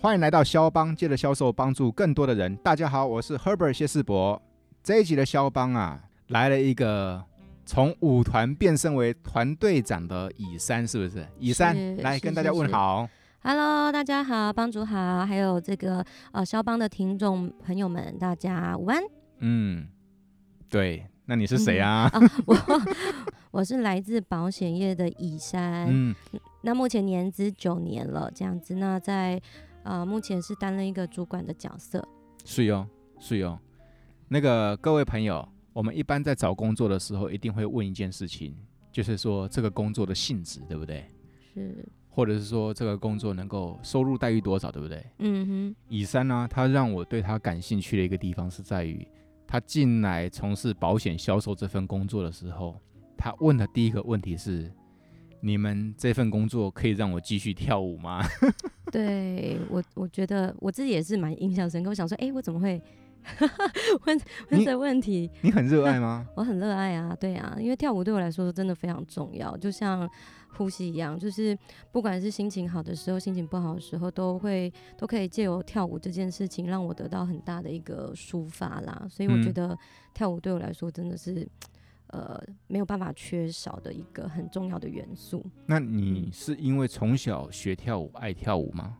欢迎来到肖邦，借着销售帮助更多的人。大家好，我是 Herbert 谢世博。这一集的肖邦啊，来了一个从舞团变身为团队长的乙三，是不是？乙三来跟大家问好。Hello，大家好，帮主好，还有这个呃肖邦的听众朋友们，大家午安。嗯，对，那你是谁啊？嗯、啊我 我是来自保险业的乙山。嗯，那目前年资九年了，这样子。那在呃，目前是担任一个主管的角色。是哟，是哟。那个各位朋友，我们一般在找工作的时候，一定会问一件事情，就是说这个工作的性质，对不对？是。或者是说这个工作能够收入待遇多少，对不对？嗯哼。以三呢，他让我对他感兴趣的一个地方是在于，他进来从事保险销售这份工作的时候，他问的第一个问题是。你们这份工作可以让我继续跳舞吗？对我，我觉得我自己也是蛮印象深刻。我想说，哎、欸，我怎么会 问问这问题？你，你很热爱吗？我很热爱啊，对啊，因为跳舞对我来说真的非常重要，就像呼吸一样，就是不管是心情好的时候，心情不好的时候，都会都可以借由跳舞这件事情，让我得到很大的一个抒发啦。所以我觉得跳舞对我来说真的是。呃，没有办法缺少的一个很重要的元素。那你是因为从小学跳舞，爱跳舞吗？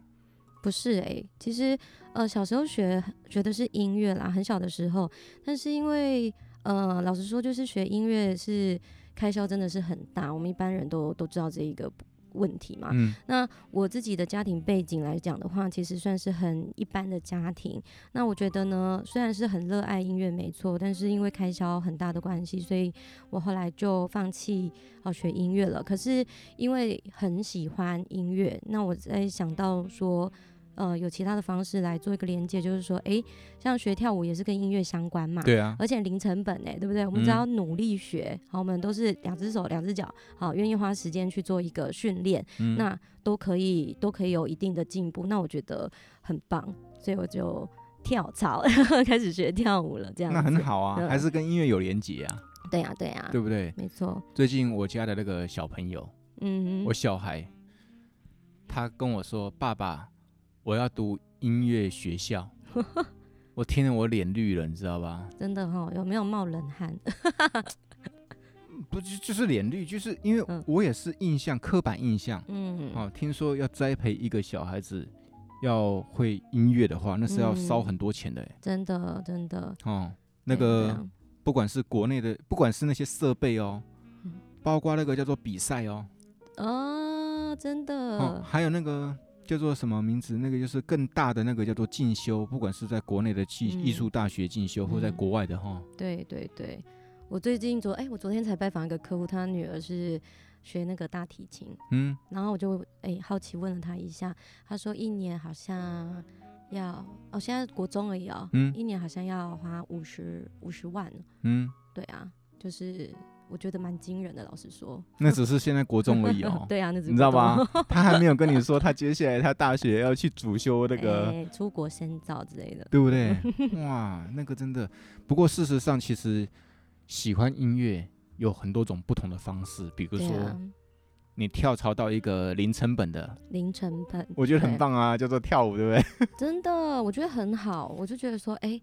不是诶、欸，其实呃，小时候学学的是音乐啦，很小的时候。但是因为呃，老实说，就是学音乐是开销真的是很大，我们一般人都都知道这一个。问题嘛，嗯，那我自己的家庭背景来讲的话，其实算是很一般的家庭。那我觉得呢，虽然是很热爱音乐，没错，但是因为开销很大的关系，所以我后来就放弃好学音乐了。可是因为很喜欢音乐，那我在想到说。呃，有其他的方式来做一个连接，就是说，哎、欸，像学跳舞也是跟音乐相关嘛，对啊，而且零成本哎、欸，对不对？我们只要努力学，好，我们都是两只手两只脚，好，愿意花时间去做一个训练，嗯，那都可以都可以有一定的进步，那我觉得很棒，所以我就跳槽 开始学跳舞了，这样。那很好啊，还是跟音乐有连接啊。对呀、啊，对呀、啊，对不对？没错。最近我家的那个小朋友，嗯，我小孩，他跟我说，爸爸。我要读音乐学校，我听了我脸绿了，你知道吧？真的哈、哦，有没有冒冷汗？不就就是脸绿，就是因为我也是印象、嗯、刻板印象，嗯，哦，听说要栽培一个小孩子要会音乐的话，那是要烧很多钱的、嗯，真的真的。哦，那个不管是国内的，不管是那些设备哦，包括那个叫做比赛哦，哦，真的，哦，还有那个。叫做什么名字？那个就是更大的那个叫做进修，不管是在国内的艺艺术大学进修，或在国外的哈、嗯。对对对，我最近昨哎、欸，我昨天才拜访一个客户，他女儿是学那个大提琴，嗯，然后我就哎、欸、好奇问了他一下，他说一年好像要哦，现在国中而已哦，嗯，一年好像要花五十五十万，嗯，对啊，就是。我觉得蛮惊人的，老实说。那只是现在国中而已哦。对啊，那只你知道吗？他还没有跟你说，他接下来他大学要去主修那个、欸、出国深造之类的，对不对？哇，那个真的。不过事实上，其实喜欢音乐有很多种不同的方式，比如说、啊、你跳槽到一个零成本的，零成本，我觉得很棒啊，叫做跳舞，对不对？真的，我觉得很好。我就觉得说，哎、欸。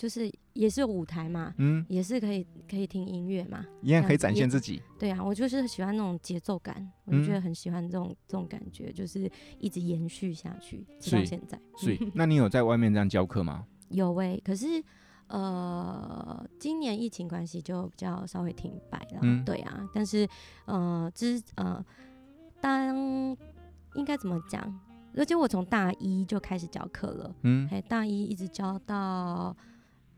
就是也是有舞台嘛，嗯，也是可以可以听音乐嘛，一样可以展现自己。对啊，我就是喜欢那种节奏感，我就觉得很喜欢这种这种感觉，就是一直延续下去直到现在。所以，那你有在外面这样教课吗？有诶、欸，可是呃，今年疫情关系就比较稍微停摆了。嗯，对啊，但是呃，之呃，当应该怎么讲？而且我从大一就开始教课了，嗯，还，大一一直教到。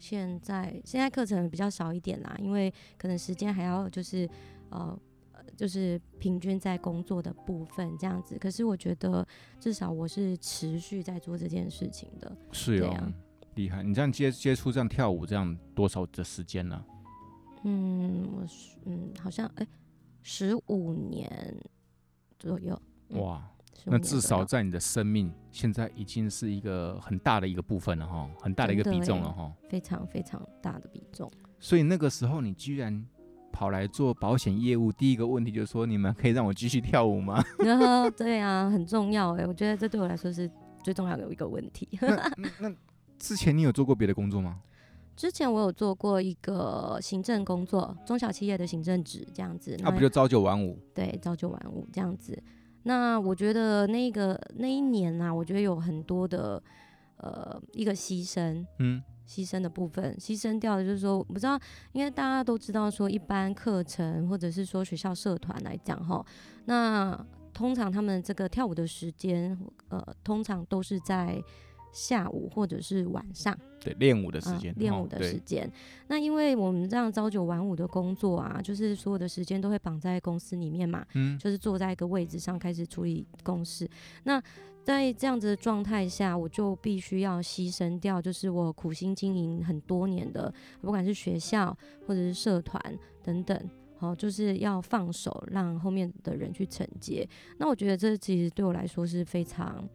现在现在课程比较少一点啦，因为可能时间还要就是呃就是平均在工作的部分这样子。可是我觉得至少我是持续在做这件事情的。是哦，厉害！你这样接接触这样跳舞这样多少的时间呢？嗯，我嗯好像哎十五年左右。哇！那至少在你的生命现在已经是一个很大的一个部分了哈，很大的一个比重了哈，非常非常大的比重。所以那个时候你居然跑来做保险业务，第一个问题就是说，你们可以让我继续跳舞吗？然后对啊，很重要哎，我觉得这对我来说是最重要的一个问题。那那之前你有做过别的工作吗？之前我有做过一个行政工作，中小企业的行政职这样子。那、啊、不就朝九晚五？对，朝九晚五这样子。那我觉得那个那一年呢、啊，我觉得有很多的呃一个牺牲，嗯，牺牲的部分，牺牲掉的就是说，我不知道，因为大家都知道说，一般课程或者是说学校社团来讲哈，那通常他们这个跳舞的时间，呃，通常都是在。下午或者是晚上，对，练舞的时间，练、呃、舞的时间。那因为我们这样朝九晚五的工作啊，就是所有的时间都会绑在公司里面嘛，嗯，就是坐在一个位置上开始处理公事。那在这样子的状态下，我就必须要牺牲掉，就是我苦心经营很多年的，不管是学校或者是社团等等，好，就是要放手让后面的人去承接。那我觉得这其实对我来说是非常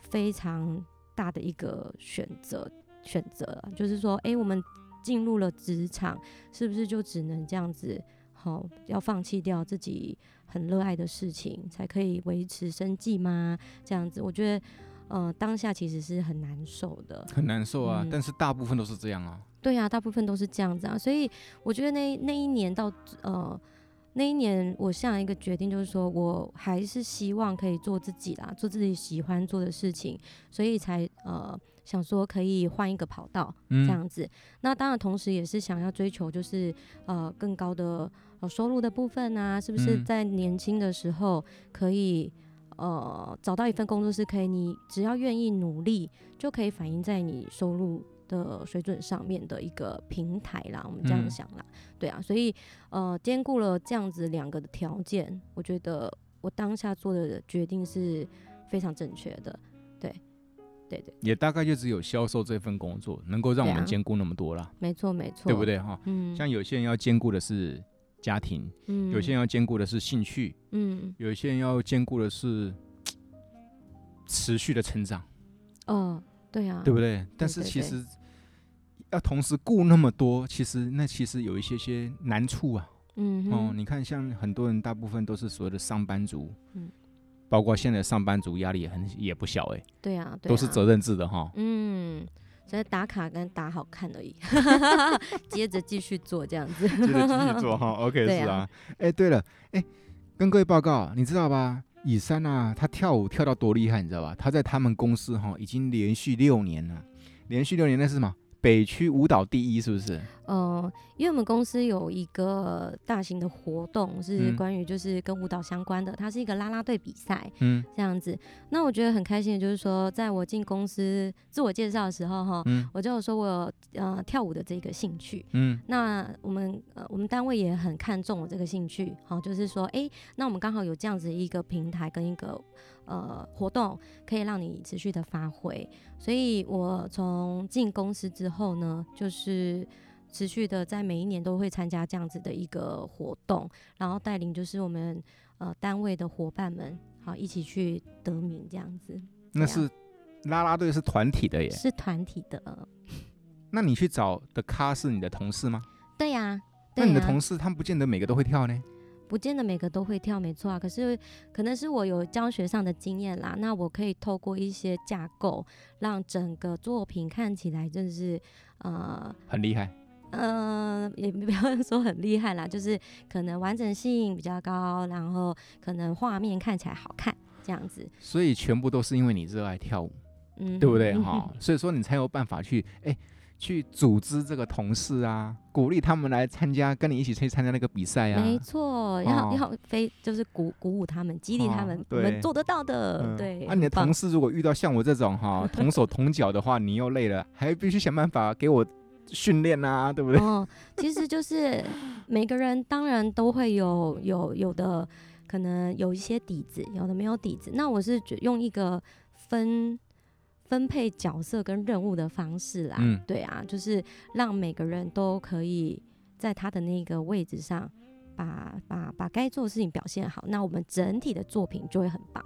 非常。大的一个选择选择就是说，哎、欸，我们进入了职场，是不是就只能这样子？好，要放弃掉自己很热爱的事情，才可以维持生计吗？这样子，我觉得，呃，当下其实是很难受的，很难受啊。嗯、但是大部分都是这样啊。对啊，大部分都是这样子啊。所以我觉得那那一年到呃。那一年，我下了一个决定，就是说我还是希望可以做自己啦，做自己喜欢做的事情，所以才呃想说可以换一个跑道这样子。嗯、那当然，同时也是想要追求就是呃更高的呃收入的部分啊，是不是在年轻的时候可以呃找到一份工作是可以，你只要愿意努力就可以反映在你收入的水准上面的一个平台啦，我们这样想啦，嗯、对啊，所以呃兼顾了这样子两个的条件，我觉得我当下做的决定是非常正确的，对，对对，也大概就只有销售这份工作能够让我们兼顾那么多啦，没错没错，对不对哈？嗯，像有些人要兼顾的是家庭，嗯，有些人要兼顾的是兴趣，嗯，有些人要兼顾的是持续的成长，哦，对啊，对不对？但是其实。要同时顾那么多，其实那其实有一些些难处啊。嗯，哦，你看，像很多人，大部分都是所谓的上班族，嗯，包括现在上班族压力也很也不小哎、欸。对啊，对啊，都是责任制的哈。嗯，所以打卡跟打好看而已，接着继续做这样子。接着继续做哈，OK 是啊。哎、欸，对了，哎、欸，跟各位报告，你知道吧？以山啊，他跳舞跳到多厉害，你知道吧？他在他们公司哈，已经连续六年了，连续六年那是什么？北区舞蹈第一是不是？呃，因为我们公司有一个大型的活动，是关于就是跟舞蹈相关的，嗯、它是一个啦啦队比赛，嗯，这样子。那我觉得很开心的就是说，在我进公司自我介绍的时候，哈、嗯，我就有说我有呃跳舞的这个兴趣，嗯，那我们呃我们单位也很看重我这个兴趣，好，就是说，哎、欸，那我们刚好有这样子一个平台跟一个。呃，活动可以让你持续的发挥，所以我从进公司之后呢，就是持续的在每一年都会参加这样子的一个活动，然后带领就是我们呃单位的伙伴们，好一起去得名这样子。那是啦啦队是团体的耶？是团体的。那你去找的咖是你的同事吗？对呀、啊。那你的同事他们不见得每个都会跳呢？不见得每个都会跳，没错啊。可是可能是我有教学上的经验啦，那我可以透过一些架构，让整个作品看起来就是呃很厉害。呃，也 不要说很厉害啦，就是可能完整性比较高，然后可能画面看起来好看这样子。所以全部都是因为你热爱跳舞，嗯，对不对哈？所以说你才有办法去哎。欸去组织这个同事啊，鼓励他们来参加，跟你一起去参加那个比赛啊。没错，要、哦、要非就是鼓鼓舞他们，激励他们，我们、哦、做得到的。嗯、对。那、啊、你的同事如果遇到像我这种哈 同手同脚的话，你又累了，还必须想办法给我训练啊，对不对？哦，其实就是每个人当然都会有有有的可能有一些底子，有的没有底子。那我是用一个分。分配角色跟任务的方式啦，嗯、对啊，就是让每个人都可以在他的那个位置上把，把把把该做的事情表现好，那我们整体的作品就会很棒。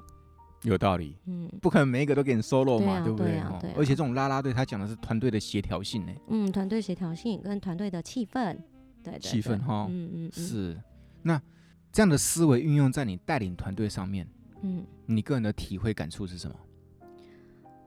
有道理，嗯，不可能每一个都给你 solo 嘛，对，不对？而且这种啦啦队，他讲的是团队的协调性呢，嗯，团队协调性跟团队的气氛，对，气氛哈，嗯嗯，嗯是。那这样的思维运用在你带领团队上面，嗯，你个人的体会感触是什么？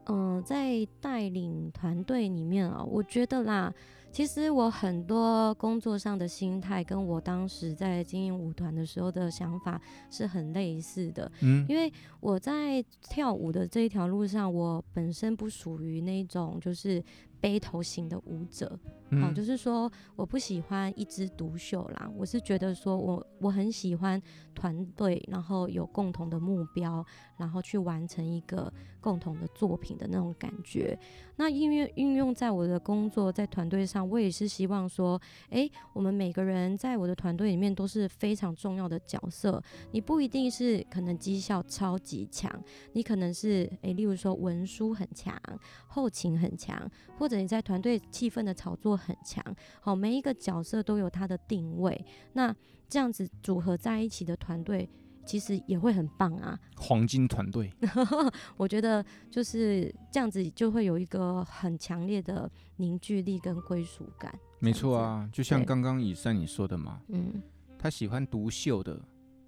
嗯，在带领团队里面啊，我觉得啦。其实我很多工作上的心态，跟我当时在经营舞团的时候的想法是很类似的。嗯，因为我在跳舞的这一条路上，我本身不属于那种就是。背头型的舞者，嗯、哦，就是说我不喜欢一枝独秀啦。我是觉得说我我很喜欢团队，然后有共同的目标，然后去完成一个共同的作品的那种感觉。那音乐运用在我的工作，在团队上，我也是希望说，诶，我们每个人在我的团队里面都是非常重要的角色。你不一定是可能绩效超级强，你可能是诶，例如说文书很强，后勤很强，或者你在团队气氛的炒作很强，好，每一个角色都有它的定位，那这样子组合在一起的团队，其实也会很棒啊。黄金团队，我觉得就是这样子，就会有一个很强烈的凝聚力跟归属感。没错啊，就像刚刚以善你说的嘛，嗯，他喜欢独秀的，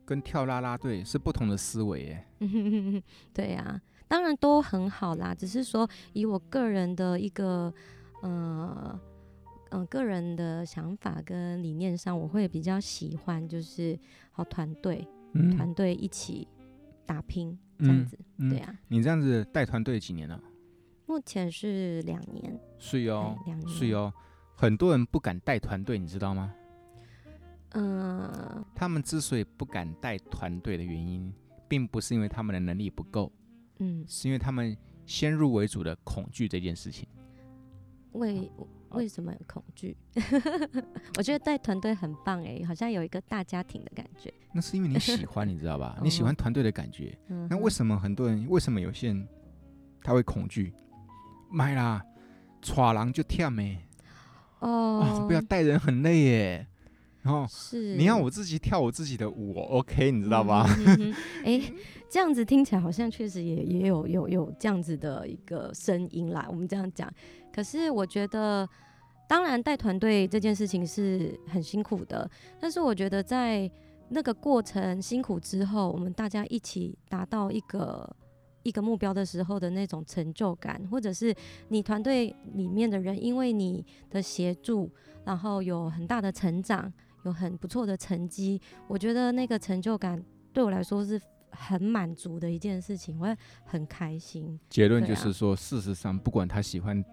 跟跳啦啦队是不同的思维耶。对呀。当然都很好啦，只是说以我个人的一个，呃，嗯、呃，个人的想法跟理念上，我会比较喜欢就是好团队，团队、嗯、一起打拼这样子，对啊。你这样子带团队几年了？目前是两年。是哦，两年。是哦，很多人不敢带团队，你知道吗？嗯、呃。他们之所以不敢带团队的原因，并不是因为他们的能力不够。嗯，是因为他们先入为主的恐惧这件事情。为为什么恐惧？我觉得带团队很棒哎，好像有一个大家庭的感觉。那是因为你喜欢，你知道吧？你喜欢团队的感觉。那为什么很多人？为什么有些人他会恐惧？买啦，耍狼就跳没。哦，不要带人很累耶。然后是你让我自己跳我自己的舞，OK，你知道吧？哎。这样子听起来好像确实也也有有有这样子的一个声音啦。我们这样讲，可是我觉得，当然带团队这件事情是很辛苦的。但是我觉得在那个过程辛苦之后，我们大家一起达到一个一个目标的时候的那种成就感，或者是你团队里面的人因为你的协助，然后有很大的成长，有很不错的成绩，我觉得那个成就感对我来说是。很满足的一件事情，我会很开心。结论就是说，啊、事实上，不管他喜欢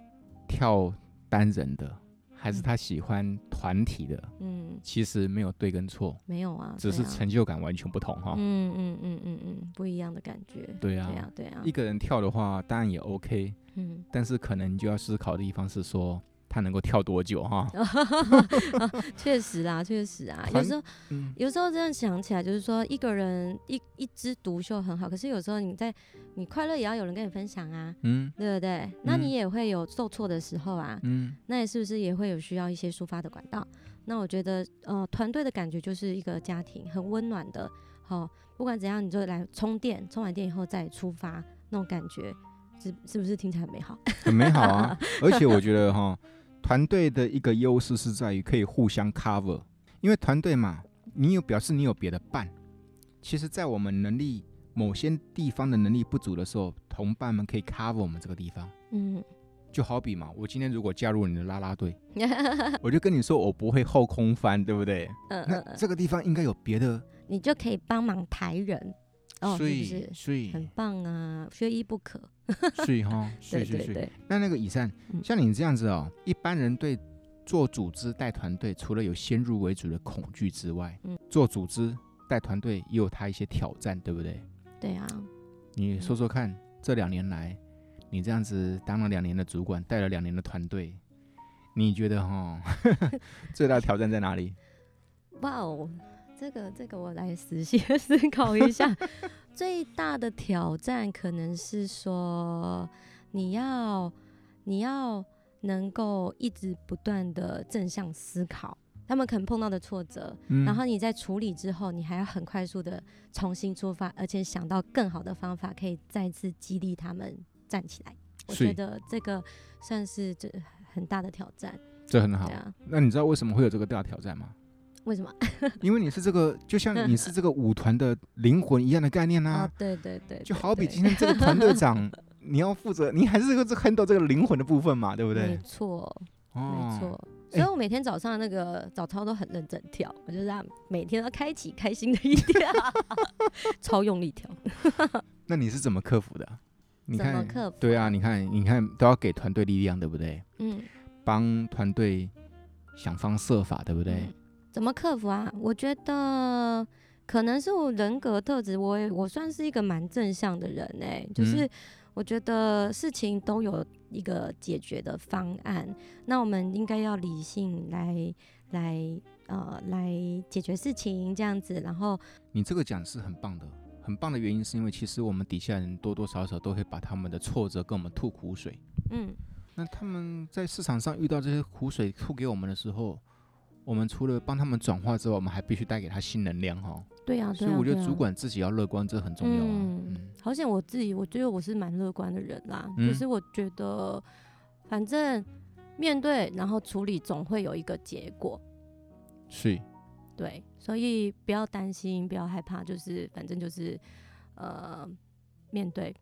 跳单人的，还是他喜欢团体的，嗯，其实没有对跟错，没有啊，只是成就感完全不同哈。嗯嗯嗯嗯嗯，不一样的感觉。对啊，对啊，对啊。一个人跳的话，当然也 OK，嗯，但是可能你就要思考的地方是说。他能够跳多久哈？确实啦，确实啊。有时候，嗯、有时候这样想起来，就是说一个人一一枝独秀很好，可是有时候你在你快乐也要有人跟你分享啊，嗯，对不对？那你也会有受挫的时候啊，嗯，那你是不是也会有需要一些抒发的管道？那我觉得，呃，团队的感觉就是一个家庭，很温暖的。好、哦，不管怎样，你就来充电，充完电以后再出发，那种感觉是是不是听起来很美好？很美好啊，而且我觉得哈。团队的一个优势是在于可以互相 cover，因为团队嘛，你有表示你有别的伴。其实，在我们能力某些地方的能力不足的时候，同伴们可以 cover 我们这个地方。嗯，就好比嘛，我今天如果加入你的啦啦队，我就跟你说我不会后空翻，对不对？嗯嗯。那这个地方应该有别的，你就可以帮忙抬人。哦，所以所以很棒啊，缺一不可。所以哈，对对对。那那个以善，像你这样子哦，一般人对做组织带团队，除了有先入为主的恐惧之外，嗯，做组织带团队也有他一些挑战，对不对？对啊。你说说看，这两年来，你这样子当了两年的主管，带了两年的团队，你觉得哈，最大的挑战在哪里？哇哦！这个这个我来仔细思考一下，最大的挑战可能是说，你要你要能够一直不断的正向思考，他们可能碰到的挫折，嗯、然后你在处理之后，你还要很快速的重新出发，而且想到更好的方法，可以再次激励他们站起来。我觉得这个算是这很大的挑战。这很好。啊、那你知道为什么会有这个大挑战吗？为什么？因为你是这个，就像你是这个舞团的灵魂一样的概念呐、啊。哦，对对对，对，就好比今天这个团队长，你要负责，你还是个很多这个灵魂的部分嘛，对不对？没错，哦、没错。所以我每天早上那个早操都很认真跳，我就让每天都开启开心的一天，超用力跳。那你是怎么克服的？你看？对啊，你看，你看都要给团队力量，对不对？嗯，帮团队想方设法，对不对？嗯、怎么克服啊？我觉得可能是我人格特质，我也我算是一个蛮正向的人哎、欸，就是我觉得事情都有一个解决的方案，那我们应该要理性来来呃来解决事情这样子，然后你这个讲是很棒的。很棒的原因是因为其实我们底下人多多少少都会把他们的挫折跟我们吐苦水。嗯，那他们在市场上遇到这些苦水吐给我们的时候，我们除了帮他们转化之外，我们还必须带给他新能量哈。对呀，所以我觉得主管自己要乐观，这很重要啊。嗯，好险我自己，我觉得我是蛮乐观的人啦。嗯，就是我觉得，反正面对然后处理，总会有一个结果。是。对，所以不要担心，不要害怕，就是反正就是，呃，面对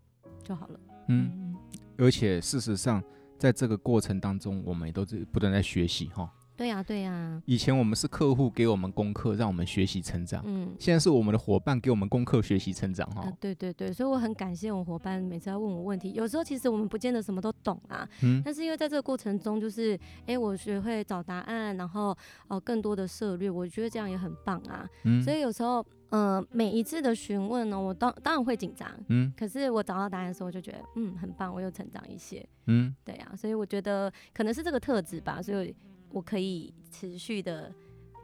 就好了。嗯，嗯，而且事实上，在这个过程当中，我们也都是不断在学习哈。对呀，对呀。以前我们是客户给我们功课，让我们学习成长。嗯。现在是我们的伙伴给我们功课，学习成长哈。啊，对对对，所以我很感谢我伙伴每次要问我问题。有时候其实我们不见得什么都懂啊。嗯。但是因为在这个过程中，就是哎，我学会找答案，然后哦，更多的策略，我觉得这样也很棒啊。嗯。所以有时候，呃，每一次的询问呢，我当当然会紧张。嗯。可是我找到答案的时候，我就觉得嗯，很棒，我又成长一些。嗯。对呀，所以我觉得可能是这个特质吧，所以。我可以持续的，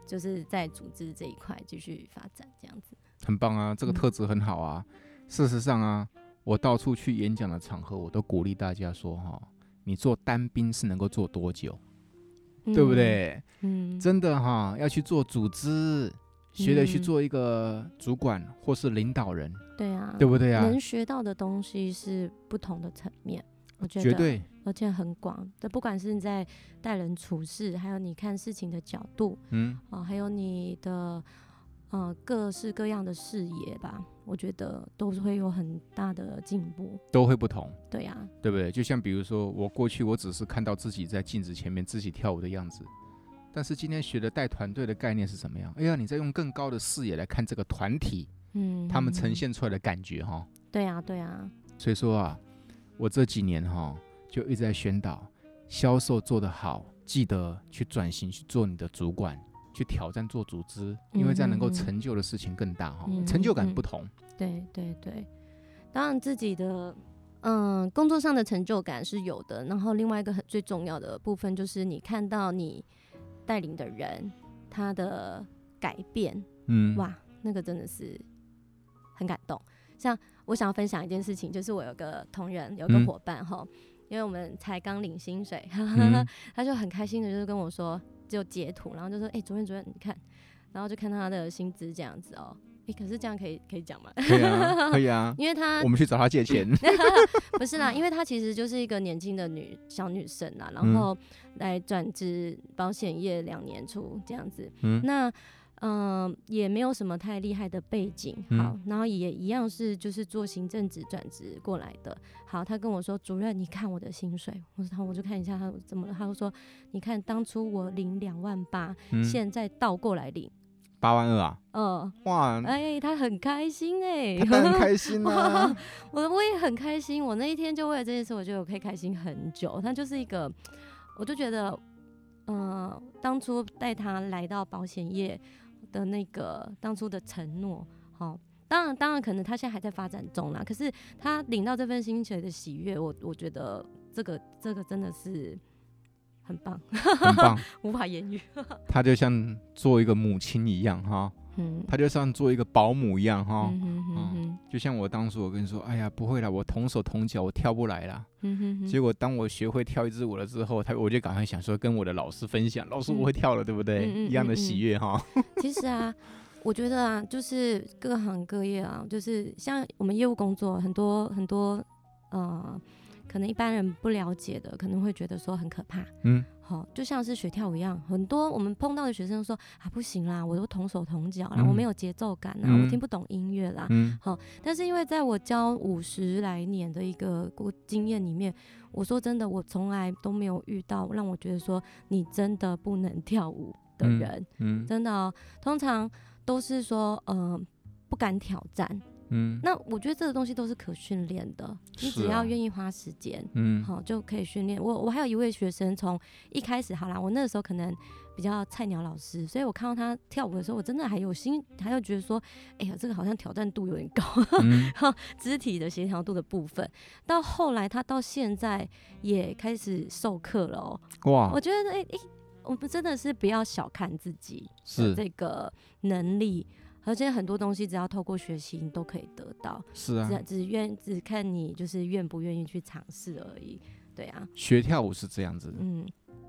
就是在组织这一块继续发展，这样子很棒啊！这个特质很好啊。嗯、事实上啊，我到处去演讲的场合，我都鼓励大家说：哈，你做单兵是能够做多久？嗯、对不对？嗯，真的哈，要去做组织，学着去做一个主管或是领导人。对啊，对不对啊？能学到的东西是不同的层面。我觉得绝对，而且很广这，不管是你在待人处事，还有你看事情的角度，嗯，啊，还有你的呃各式各样的视野吧，我觉得都是会有很大的进步，都会不同。对呀，对不对？就像比如说，我过去我只是看到自己在镜子前面自己跳舞的样子，但是今天学的带团队的概念是什么样？哎呀，你在用更高的视野来看这个团体，嗯，他们呈现出来的感觉哈。对呀，对呀。所以说啊。我这几年哈，就一直在宣导，销售做得好，记得去转型去做你的主管，去挑战做组织，因为这样能够成就的事情更大哈，嗯、成就感不同。对对对，当然自己的嗯工作上的成就感是有的，然后另外一个很最重要的部分就是你看到你带领的人他的改变，嗯，哇，那个真的是很感动，像。我想要分享一件事情，就是我有个同仁，有个伙伴哈，嗯、因为我们才刚领薪水，嗯、他就很开心的，就是跟我说，就截图，然后就说，哎、欸，主任主任，你看，然后就看他的薪资这样子哦、喔，哎、欸，可是这样可以可以讲吗？可以啊，可以啊，因为他我们去找他借钱，不是啦，因为他其实就是一个年轻的女小女生啊，然后来转职保险业两年出这样子，嗯，那。嗯、呃，也没有什么太厉害的背景，好，嗯、然后也一样是就是做行政职转职过来的。好，他跟我说，主任，你看我的薪水，我说，我就看一下他怎么了。他就说，你看当初我领两万八，嗯、现在倒过来领八万二啊。嗯、呃，哇，哎，他很开心哎、欸，他很开心啊。我我也很开心，我那一天就为了这件事，我觉得我可以开心很久。他就是一个，我就觉得，嗯、呃，当初带他来到保险业。的那个当初的承诺，好，当然当然可能他现在还在发展中啦，可是他领到这份薪水的喜悦，我我觉得这个这个真的是很棒，很棒，无法言语。他就像做一个母亲一样，哈。嗯，他就像做一个保姆一样哈，嗯，嗯，就像我当初我跟你说，哎呀，不会啦，我同手同脚，我跳不来啦。嗯哼哼，结果当我学会跳一支舞了之后，他我就赶快想说跟我的老师分享，老师我会跳了，嗯、对不对？嗯、一样的喜悦哈。其实啊，我觉得啊，就是各行各业啊，就是像我们业务工作，很多很多呃，可能一般人不了解的，可能会觉得说很可怕。嗯。好，就像是学跳舞一样，很多我们碰到的学生说啊，不行啦，我都同手同脚啦，嗯、我没有节奏感啦，嗯、我听不懂音乐啦。嗯，好，但是因为在我教五十来年的一个经验里面，我说真的，我从来都没有遇到让我觉得说你真的不能跳舞的人。嗯，嗯真的、哦，通常都是说呃不敢挑战。嗯，那我觉得这个东西都是可训练的，你只要愿意花时间，嗯，好就可以训练。我我还有一位学生，从一开始好啦，我那个时候可能比较菜鸟老师，所以我看到他跳舞的时候，我真的还有心，还有觉得说，哎呀，这个好像挑战度有点高，嗯、肢体的协调度的部分。到后来他到现在也开始授课了哦、喔，哇，我觉得哎哎，我们真的是不要小看自己是这个能力。而且很多东西只要透过学习，你都可以得到。是啊，只只愿只看你就是愿不愿意去尝试而已。对啊，学跳舞是这样子。嗯，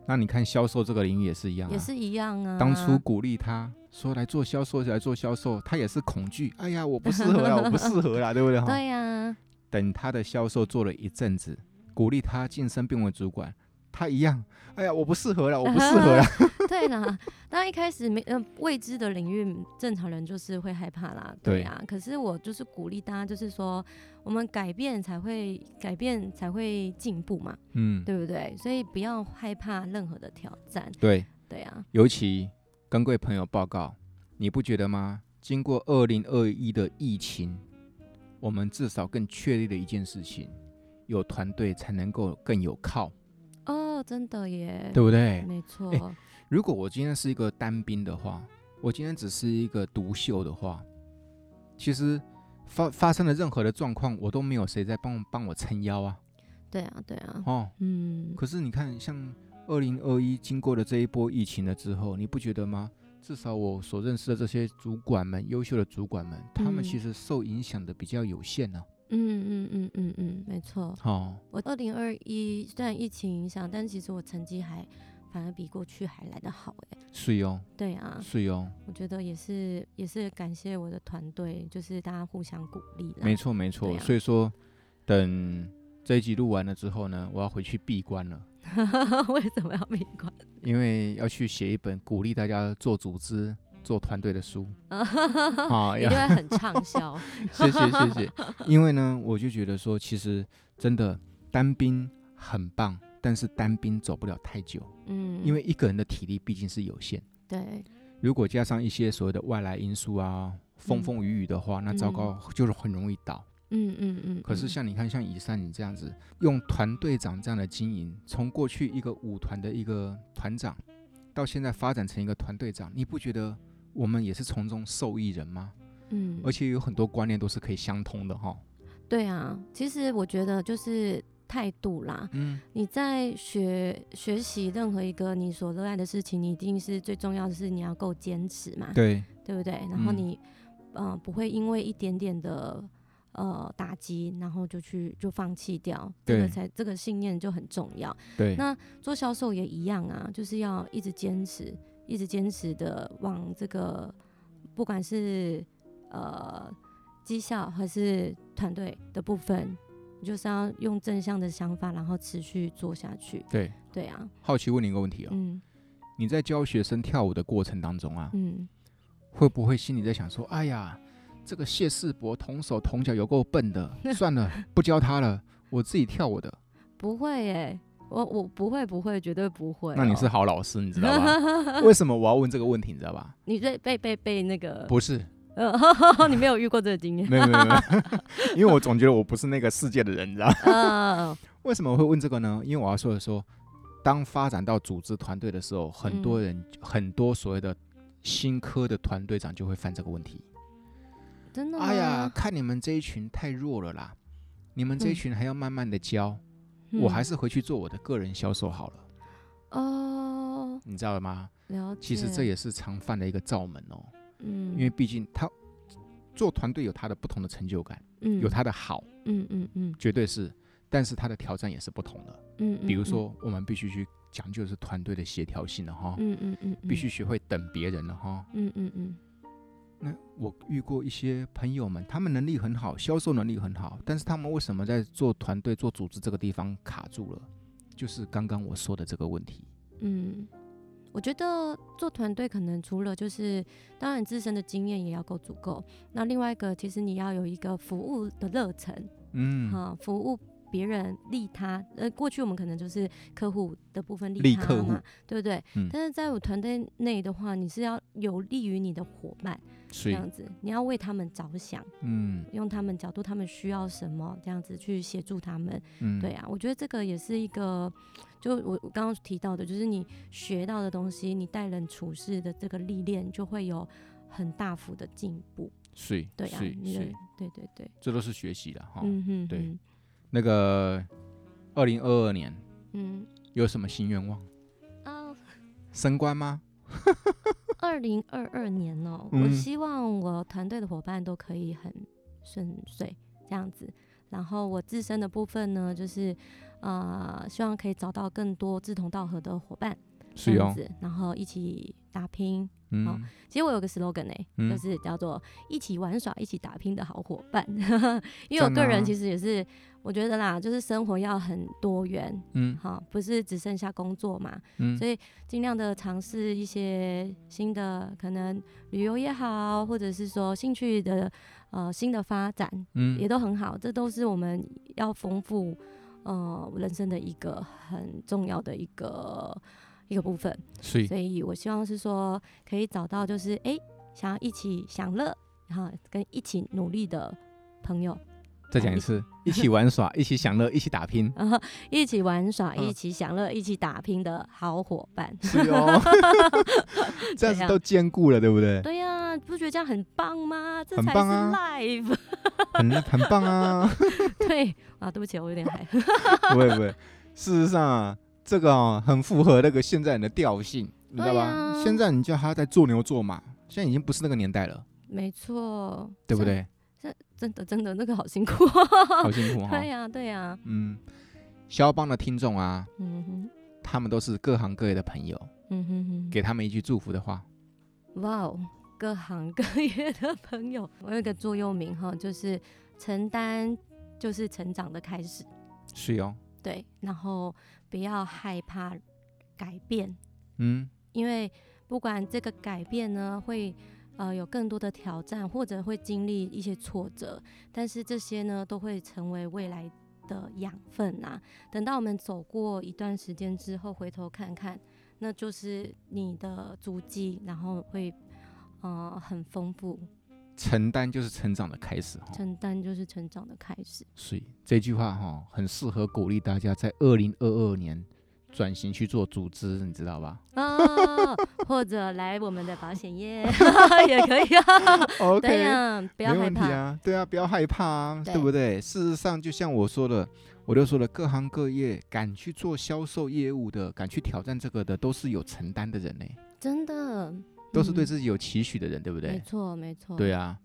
那你看销售这个领域也是一样、啊，也是一样啊。当初鼓励他说来做销售，来做销售，他也是恐惧。哎呀，我不适合啦，我不适合啦，对不对？对呀、啊。等他的销售做了一阵子，鼓励他晋升变为主管。他一样，哎呀，我不适合了，我不适合了。对啦，当一开始没呃未知的领域，正常人就是会害怕啦。对呀、啊，可是我就是鼓励大家，就是说我们改变才会改变才会进步嘛，嗯，对不对？所以不要害怕任何的挑战。对，对啊。尤其跟各位朋友报告，你不觉得吗？经过二零二一的疫情，我们至少更确立了一件事情：有团队才能够更有靠。哦，真的耶，对不对？没错。欸，如果我今天是一个单兵的话，我今天只是一个独秀的话，其实发发生了任何的状况，我都没有谁在帮帮我撑腰啊。对啊，对啊。哦，嗯。可是你看，像二零二一经过了这一波疫情了之后，你不觉得吗？至少我所认识的这些主管们，优秀的主管们，他们其实受影响的比较有限呢、啊。嗯嗯嗯嗯嗯，没错。好、哦，我二零二一虽然疫情影响，但其实我成绩还反而比过去还来得好哎。是哦。对啊。是哦。我觉得也是也是感谢我的团队，就是大家互相鼓励。没错没错、啊，所以说等这一集录完了之后呢，我要回去闭关了。为什么要闭关？因为要去写一本鼓励大家做组织。做团队的书 啊，因为很畅销。谢谢谢谢。因为呢，我就觉得说，其实真的单兵很棒，但是单兵走不了太久。嗯，因为一个人的体力毕竟是有限。对。如果加上一些所谓的外来因素啊，风风雨雨的话，那糟糕，就是很容易倒。嗯嗯嗯。可是像你看，像以上你这样子，用团队长这样的经营，从过去一个舞团的一个团长，到现在发展成一个团队长，你不觉得？我们也是从中受益人吗？嗯，而且有很多观念都是可以相通的哈。对啊，其实我觉得就是态度啦。嗯，你在学学习任何一个你所热爱的事情，你一定是最重要的是你要够坚持嘛。对，对不对？然后你嗯、呃、不会因为一点点的呃打击，然后就去就放弃掉。这个才这个信念就很重要。对，那做销售也一样啊，就是要一直坚持。一直坚持的往这个，不管是呃绩效还是团队的部分，你就是要用正向的想法，然后持续做下去。对对啊。好奇问你一个问题哦，嗯，你在教学生跳舞的过程当中啊，嗯，会不会心里在想说，哎呀，这个谢世博同手同脚有够笨的，算了，不教他了，我自己跳我的。不会耶。我我不会不会绝对不会、哦。那你是好老师，你知道吗？为什么我要问这个问题，你知道吧？你被被被被那个不是？呃，你没有遇过这个经验？没有没有没有，因为我总觉得我不是那个世界的人，你知道吗？嗯。为什么我会问这个呢？因为我要说的说，当发展到组织团队的时候，很多人、嗯、很多所谓的新科的团队长就会犯这个问题。真的？哎呀，看你们这一群太弱了啦！你们这一群还要慢慢的教。嗯我还是回去做我的个人销售好了。哦，你知道了吗？了解。其实这也是常犯的一个罩门哦。嗯。因为毕竟他做团队有他的不同的成就感，嗯，有他的好，嗯嗯嗯，绝对是。但是他的挑战也是不同的，嗯。比如说，我们必须去讲究的是团队的协调性了哈，嗯嗯嗯，必须学会等别人了哈，嗯嗯嗯。那我遇过一些朋友们，他们能力很好，销售能力很好，但是他们为什么在做团队、做组织这个地方卡住了？就是刚刚我说的这个问题。嗯，我觉得做团队可能除了就是，当然自身的经验也要够足够。那另外一个，其实你要有一个服务的热忱，嗯，哈，服务别人利他。呃，过去我们可能就是客户的部分利他嘛，对不对？嗯，但是在我团队内的话，你是要有利于你的伙伴，这样子，你要为他们着想，嗯，用他们角度，他们需要什么，这样子去协助他们。嗯，对啊，我觉得这个也是一个。就我我刚刚提到的，就是你学到的东西，你待人处事的这个历练，就会有很大幅的进步。是，对啊，是，对对对对，这都是学习的哈。嗯哼，对。那个二零二二年，嗯，有什么新愿望？啊，升官吗？二零二二年哦，我希望我团队的伙伴都可以很顺遂这样子，然后我自身的部分呢，就是。呃，希望可以找到更多志同道合的伙伴，这样子，然后一起打拼。嗯、哦，其实我有个 slogan 呢、欸嗯，就是叫做“一起玩耍、一起打拼的好伙伴”。因为我个人其实也是，我觉得啦，就是生活要很多元。嗯，好、哦，不是只剩下工作嘛。嗯，所以尽量的尝试一些新的，可能旅游也好，或者是说兴趣的呃新的发展，嗯，也都很好。这都是我们要丰富。呃，人生的一个很重要的一个一个部分，所以我希望是说可以找到就是哎、欸，想要一起享乐，然后跟一起努力的朋友。再讲一次，一起玩耍，一起享乐，一起打拼。一起玩耍，一起享乐，一起打拼的好伙伴。是哦，这样子都兼顾了，对不对？对呀、啊，不觉得这样很棒吗？这才是 life。很很棒啊！对啊，对不起，我有点嗨。不会不会，事实上啊，这个啊很符合那个现在人的调性，你知道吧？啊、现在你叫他在做牛做马，现在已经不是那个年代了。没错，对不对？这真的真的那个好辛苦，好辛苦哈。对呀对呀。嗯，肖邦的听众啊，嗯哼，他们都是各行各业的朋友，嗯哼哼，给他们一句祝福的话。哇哦。各行各业的朋友，我有一个座右铭哈，就是承担就是成长的开始。是哦。对，然后不要害怕改变。嗯。因为不管这个改变呢，会呃有更多的挑战，或者会经历一些挫折，但是这些呢都会成为未来的养分呐。等到我们走过一段时间之后，回头看看，那就是你的足迹，然后会。呃，很丰富，承担就是成长的开始，承担就是成长的开始。所以这句话哈，很适合鼓励大家在二零二二年转型去做组织，你知道吧？哦，或者来我们的保险业 也可以啊。OK，对啊，不要害怕啊，对啊，不要害怕啊，对，对不对？事实上，就像我说的，我就说了，各行各业敢去做销售业务的，敢去挑战这个的，都是有承担的人呢。真的。都是对自己有期许的人，嗯、对不对？没错，没错。对啊，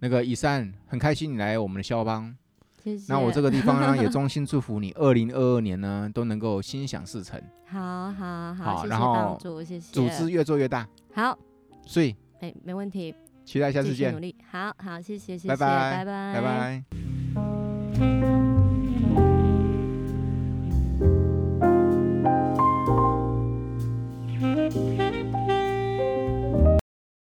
那个以善很开心你来我们的销帮，谢谢。那我这个地方呢，也衷心祝福你，二零二二年呢都能够心想事成。好好好，好，谢谢然后帮助，谢谢。组织越做越大。好，所以，没，没问题。期待下次见。努力。好好，谢谢，谢谢，拜拜，拜拜，拜拜。